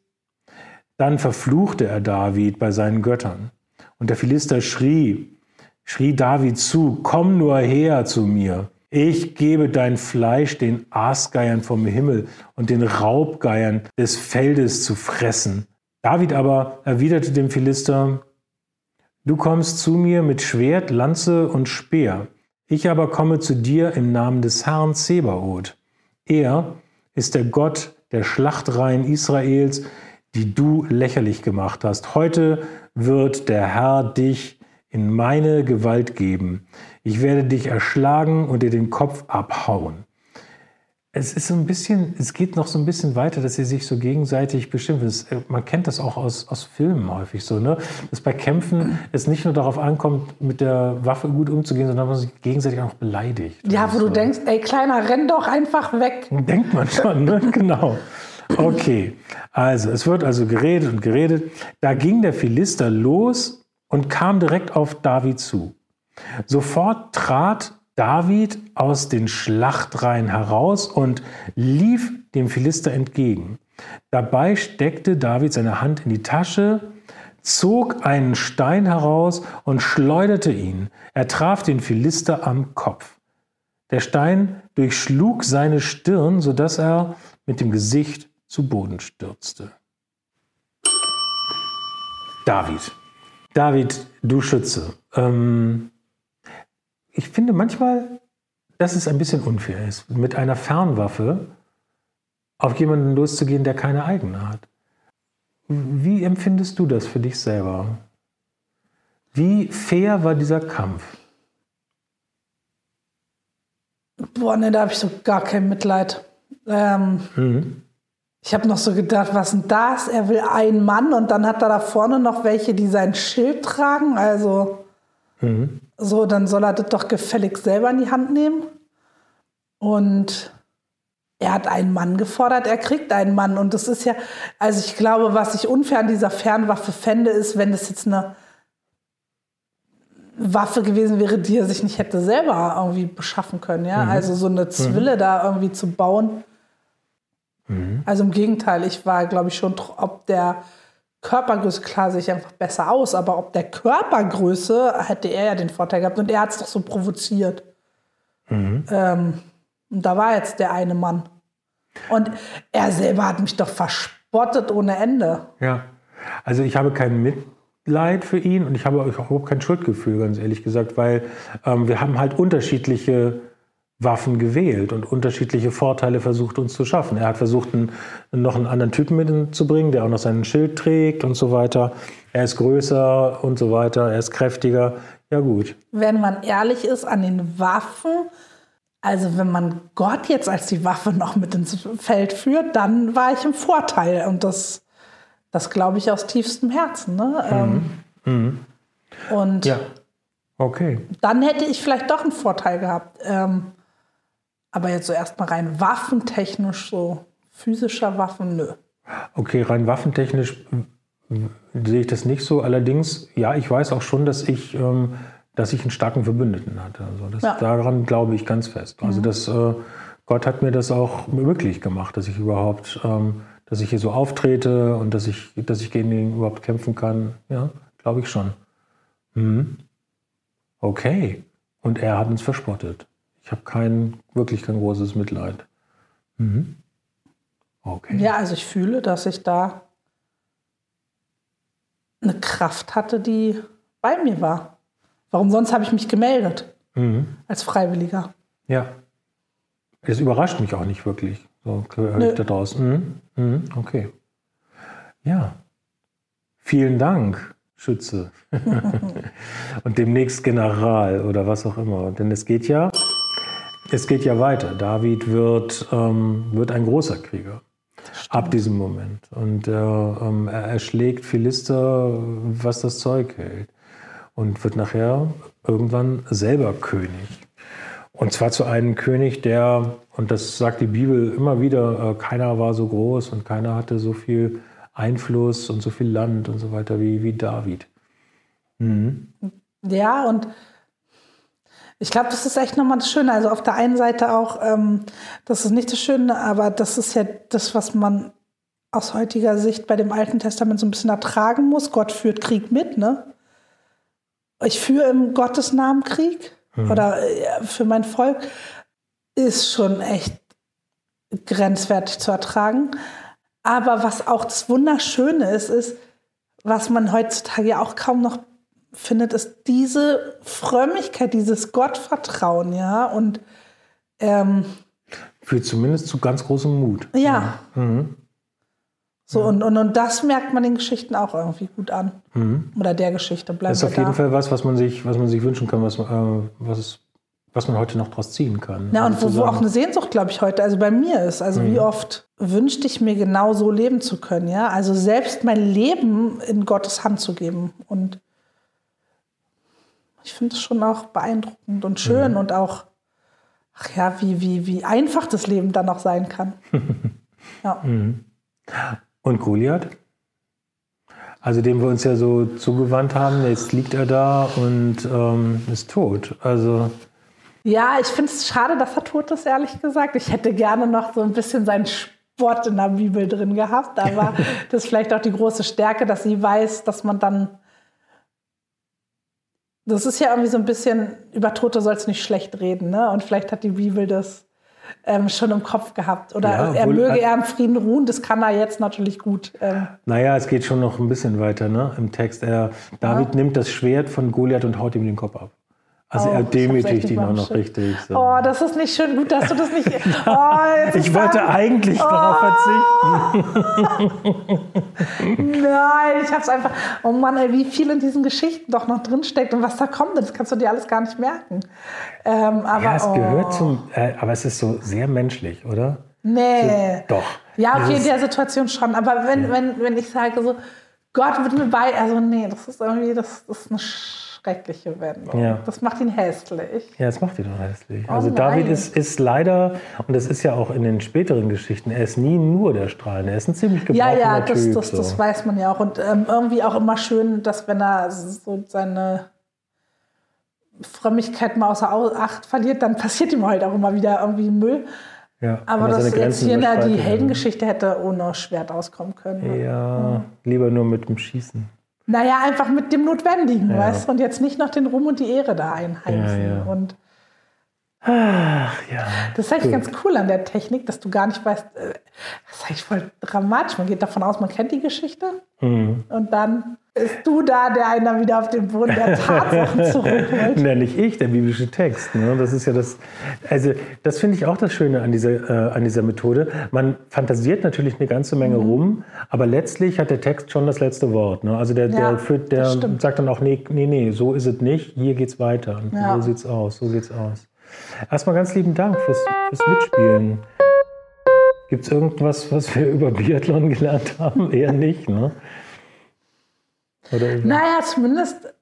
Speaker 2: Dann verfluchte er David bei seinen Göttern. Und der Philister schrie, schrie David zu, komm nur her zu mir. Ich gebe dein Fleisch den Aasgeiern vom Himmel und den Raubgeiern des Feldes zu fressen. David aber erwiderte dem Philister, Du kommst zu mir mit Schwert, Lanze und Speer. Ich aber komme zu dir im Namen des Herrn Zebaoth. Er ist der Gott der Schlachtreihen Israels, die du lächerlich gemacht hast. Heute wird der Herr dich in meine Gewalt geben. Ich werde dich erschlagen und dir den Kopf abhauen. Es ist so ein bisschen, es geht noch so ein bisschen weiter, dass sie sich so gegenseitig bestimmen. Äh, man kennt das auch aus, aus Filmen häufig so, ne? Dass bei Kämpfen es nicht nur darauf ankommt, mit der Waffe gut umzugehen, sondern man sich gegenseitig auch noch beleidigt.
Speaker 3: Ja, wo so. du denkst, ey Kleiner, renn doch einfach weg.
Speaker 2: Denkt man schon, ne? [laughs] genau. Okay, also es wird also geredet und geredet. Da ging der Philister los und kam direkt auf David zu. Sofort trat David aus den Schlachtreihen heraus und lief dem Philister entgegen. Dabei steckte David seine Hand in die Tasche, zog einen Stein heraus und schleuderte ihn. Er traf den Philister am Kopf. Der Stein durchschlug seine Stirn, sodass er mit dem Gesicht zu Boden stürzte. David. David, du Schütze. Ähm, ich finde manchmal, dass es ein bisschen unfair ist, mit einer Fernwaffe auf jemanden loszugehen, der keine eigene hat. Wie empfindest du das für dich selber? Wie fair war dieser Kampf?
Speaker 3: Boah, ne, da habe ich so gar kein Mitleid. Ähm, mhm. Ich habe noch so gedacht, was denn das? Er will einen Mann und dann hat er da vorne noch welche, die sein Schild tragen. Also mhm. so, dann soll er das doch gefällig selber in die Hand nehmen. Und er hat einen Mann gefordert, er kriegt einen Mann. Und das ist ja, also ich glaube, was ich unfair an dieser Fernwaffe fände, ist, wenn das jetzt eine Waffe gewesen wäre, die er sich nicht hätte selber irgendwie beschaffen können. Ja? Mhm. Also so eine Zwille mhm. da irgendwie zu bauen Mhm. Also im Gegenteil, ich war, glaube ich, schon, ob der Körpergröße, klar sehe ich einfach besser aus, aber ob der Körpergröße hätte er ja den Vorteil gehabt und er hat es doch so provoziert. Mhm. Ähm, und da war jetzt der eine Mann. Und er selber hat mich doch verspottet ohne Ende.
Speaker 2: Ja, also ich habe kein Mitleid für ihn und ich habe auch überhaupt kein Schuldgefühl, ganz ehrlich gesagt, weil ähm, wir haben halt unterschiedliche Waffen gewählt und unterschiedliche Vorteile versucht uns zu schaffen. Er hat versucht, einen, noch einen anderen Typen mitzubringen, der auch noch seinen Schild trägt und so weiter. Er ist größer und so weiter, er ist kräftiger. Ja gut.
Speaker 3: Wenn man ehrlich ist an den Waffen, also wenn man Gott jetzt als die Waffe noch mit ins Feld führt, dann war ich im Vorteil und das, Das glaube ich aus tiefstem Herzen. Ne? Ähm,
Speaker 2: Mhm.
Speaker 3: Und
Speaker 2: Ja. Okay.
Speaker 3: dann hätte ich vielleicht doch einen Vorteil gehabt. Ähm, aber jetzt so erstmal rein waffentechnisch, so physischer Waffen, nö.
Speaker 2: Okay, rein waffentechnisch sehe ich das nicht so. Allerdings, ja, ich weiß auch schon, dass ich, ähm, dass ich einen starken Verbündeten hatte. Also das,
Speaker 3: Ja.
Speaker 2: Daran glaube ich ganz fest. Also das, äh, Gott hat mir das auch möglich gemacht, dass ich überhaupt, ähm, dass ich hier so auftrete und dass ich, dass ich gegen ihn überhaupt kämpfen kann. Ja, glaube ich schon. Mhm. Okay. Und er hat uns verspottet. Ich habe kein, wirklich kein großes Mitleid. Mhm. Okay.
Speaker 3: Ja, also ich fühle, dass ich da eine Kraft hatte, die bei mir war. Warum sonst habe ich mich gemeldet
Speaker 2: Mhm.
Speaker 3: als Freiwilliger?
Speaker 2: Ja. Das überrascht mich auch nicht wirklich. So höre
Speaker 3: Nö.
Speaker 2: ich da draußen. Mhm. Mhm. Okay. Ja. Vielen Dank, Schütze. [laughs] Und demnächst General oder was auch immer. Denn es geht ja, es geht ja weiter. David wird, ähm, wird ein großer Krieger. Ab diesem Moment. Und äh, ähm, er erschlägt Philister, was das Zeug hält. Und wird nachher irgendwann selber König. Und zwar zu einem König, der, und das sagt die Bibel immer wieder, äh, keiner war so groß und keiner hatte so viel Einfluss und so viel Land und so weiter wie, wie David. Mhm.
Speaker 3: Ja, und ich glaube, das ist echt nochmal das Schöne. Also auf der einen Seite auch, ähm, das ist nicht das Schöne, aber das ist ja das, was man aus heutiger Sicht bei dem Alten Testament so ein bisschen ertragen muss. Gott führt Krieg mit, ne? Ich führe im Gottes Namen Krieg oder äh, für mein Volk ist schon echt grenzwertig zu ertragen. Aber was auch das Wunderschöne ist, ist, was man heutzutage ja auch kaum noch findet, ist diese Frömmigkeit, dieses Gottvertrauen, ja. Und ähm,
Speaker 2: Führt zumindest zu ganz großem Mut.
Speaker 3: ja,
Speaker 2: Mhm.
Speaker 3: so und, und, und das merkt man den Geschichten auch irgendwie gut an. Oder der Geschichte bleiben
Speaker 2: Das ist auf jeden
Speaker 3: da.
Speaker 2: Fall was, was man sich, was man sich wünschen kann, was, man, äh, was, was man heute noch draus ziehen kann.
Speaker 3: Ja, und
Speaker 2: Also
Speaker 3: wo, wo auch eine Sehnsucht, glaube ich, heute, also bei mir ist. Also
Speaker 2: Mhm.
Speaker 3: wie oft wünschte ich mir genau so leben zu können, ja. Also selbst mein Leben in Gottes Hand zu geben. Und ich finde es schon auch beeindruckend und schön
Speaker 2: Mhm.
Speaker 3: und auch, ach ja, wie, wie, wie einfach das Leben dann auch sein kann. [laughs] ja.
Speaker 2: Mhm. Und Goliath? Also dem wir uns ja so zugewandt haben, jetzt liegt er da und ähm, ist tot. Also
Speaker 3: Ja, ich finde es schade, dass er tot ist, ehrlich gesagt. Ich hätte gerne noch so ein bisschen seinen Sport in der Bibel drin gehabt, aber [laughs] das ist vielleicht auch die große Stärke, dass sie weiß, dass man dann. Das ist ja irgendwie so ein bisschen, über Tote sollst du nicht schlecht reden, ne? Und vielleicht hat die Bibel das ähm, schon im Kopf gehabt. Oder
Speaker 2: Ja,
Speaker 3: er möge er im Frieden ruhen, das kann er jetzt natürlich gut. Ähm,
Speaker 2: Naja, es geht schon noch ein bisschen weiter ne, im Text. Er, David nimmt das Schwert von Goliath und haut ihm den Kopf ab. Also
Speaker 3: Oh,
Speaker 2: er
Speaker 3: echt
Speaker 2: demütigt ihn auch noch richtig. So.
Speaker 3: Oh, das ist nicht schön. Gut, dass du das nicht. [laughs] Oh,
Speaker 2: ich wollte
Speaker 3: da-
Speaker 2: eigentlich darauf verzichten. [laughs] [laughs]
Speaker 3: Nein, ich hab's einfach. Oh Mann, ey, wie viel in diesen Geschichten doch noch drinsteckt und was da kommt, das kannst du dir alles gar nicht merken. Ähm, aber,
Speaker 2: Ja, es gehört
Speaker 3: oh,
Speaker 2: zum, äh, aber es ist so sehr menschlich, oder?
Speaker 3: Nee.
Speaker 2: Doch.
Speaker 3: Ja, okay, in
Speaker 2: Dieses-
Speaker 3: der Situation schon. Aber wenn, wenn, wenn ich sage so, Gott wird mir bei, also nee, das ist irgendwie, das, das ist eine schreckliche Wendung.
Speaker 2: Ja.
Speaker 3: Das macht ihn hässlich.
Speaker 2: Ja, das macht ihn hässlich.
Speaker 3: Oh
Speaker 2: also
Speaker 3: nein.
Speaker 2: David ist, ist leider, und das ist ja auch in den späteren Geschichten, er ist nie nur der Strahlende, er ist ein ziemlich
Speaker 3: Ja,
Speaker 2: gebrochener
Speaker 3: ja, das,
Speaker 2: Typ.
Speaker 3: das,
Speaker 2: so.
Speaker 3: das weiß man ja auch. Und ähm, irgendwie auch immer schön, dass wenn er so seine Frömmigkeit mal außer Au- Acht verliert, dann passiert ihm halt auch immer wieder irgendwie Müll.
Speaker 2: ja,
Speaker 3: Aber
Speaker 2: wenn er
Speaker 3: das
Speaker 2: seine
Speaker 3: jetzt hier die Heldengeschichte hätte ohne Schwert auskommen können.
Speaker 2: Ja, lieber nur mit dem Schießen.
Speaker 3: Naja, einfach mit dem Notwendigen,
Speaker 2: Ja.
Speaker 3: weißt du? Und jetzt nicht noch den Ruhm und die Ehre da einheimsen.
Speaker 2: Ja, ja.
Speaker 3: Und
Speaker 2: Ach ja.
Speaker 3: das ist eigentlich ganz cool an der Technik, dass du gar nicht weißt, äh, das ist eigentlich voll dramatisch. Man geht davon aus, man kennt die Geschichte.
Speaker 2: Mhm.
Speaker 3: Und dann bist du da, der einer wieder auf den Boden der [laughs] Tatsachen zurückholt.
Speaker 2: Ja, nicht ich, der biblische Text. Ne? Das ist ja das. Also, das finde ich auch das Schöne an dieser, äh, an dieser Methode. Man fantasiert natürlich eine ganze Menge
Speaker 3: Mhm.
Speaker 2: rum, aber letztlich hat der Text schon das letzte Wort. Ne? Also, der,
Speaker 3: Ja,
Speaker 2: der, führt, der sagt dann auch: nee, nee, nee, so ist es nicht. Hier geht's weiter.
Speaker 3: Ja.
Speaker 2: So sieht's aus. So geht's aus. Erstmal ganz lieben Dank fürs, fürs Mitspielen. Gibt es irgendwas, was wir [laughs] über Biathlon gelernt haben? Eher nicht, ne?
Speaker 3: Oder naja, zumindest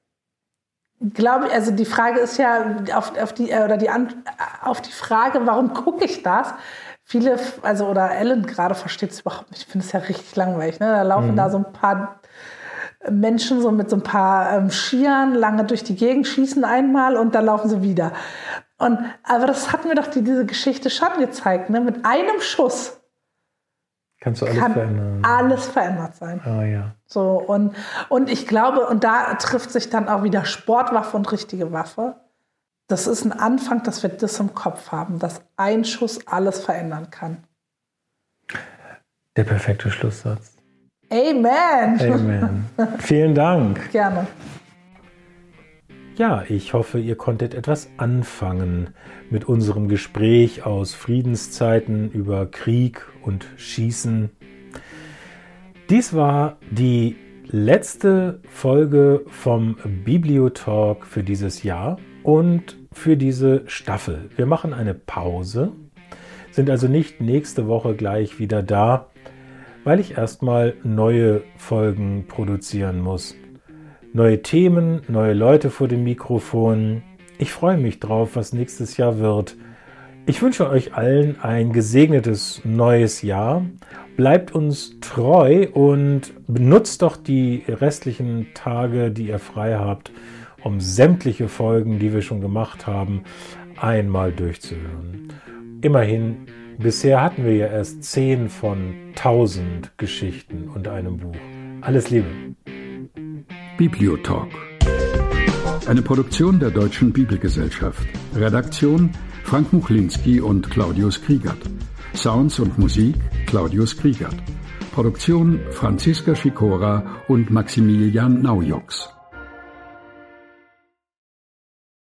Speaker 3: glaube ich, also die Frage ist ja auf, auf die oder die auf die Frage, warum gucke ich das? Viele, also oder Ellen gerade versteht es überhaupt nicht. Ich finde es ja richtig langweilig. Ne? Da laufen mhm. da so ein paar Menschen so mit so ein paar ähm, Skiern lange durch die Gegend, schießen einmal und dann laufen sie wieder. Und, aber das hat mir doch die, diese Geschichte schon gezeigt. Ne? Mit einem Schuss
Speaker 2: Kannst du alles kann verändern?
Speaker 3: Alles verändert sein.
Speaker 2: Ah, ja.
Speaker 3: So, und, und ich glaube, und da trifft sich dann auch wieder Sportwaffe und richtige Waffe. Das ist ein Anfang, dass wir das im Kopf haben, dass ein Schuss alles verändern kann.
Speaker 2: Der perfekte Schlusssatz.
Speaker 3: Amen.
Speaker 2: Amen. [laughs] Vielen Dank.
Speaker 3: Gerne.
Speaker 2: Ja, ich hoffe, ihr konntet etwas anfangen mit unserem Gespräch aus Friedenszeiten über Krieg und Schießen. Dies war die letzte Folge vom Bibliotalk für dieses Jahr und für diese Staffel. Wir machen eine Pause, sind also nicht nächste Woche gleich wieder da, weil ich erstmal neue Folgen produzieren muss. Neue Themen, neue Leute vor dem Mikrofon. Ich freue mich drauf, was nächstes Jahr wird. Ich wünsche euch allen ein gesegnetes neues Jahr. Bleibt uns treu und benutzt doch die restlichen Tage, die ihr frei habt, um sämtliche Folgen, die wir schon gemacht haben, einmal durchzuhören. Immerhin, bisher hatten wir ja erst zehn von tausend Geschichten und einem Buch. Alles Liebe.
Speaker 1: Bibliotalk. Eine Produktion der Deutschen Bibelgesellschaft. Redaktion Frank Muchlinski und Claudius Kriegert. Sounds und Musik Claudius Kriegert. Produktion Franziska Schikora und Maximilian Naujoks.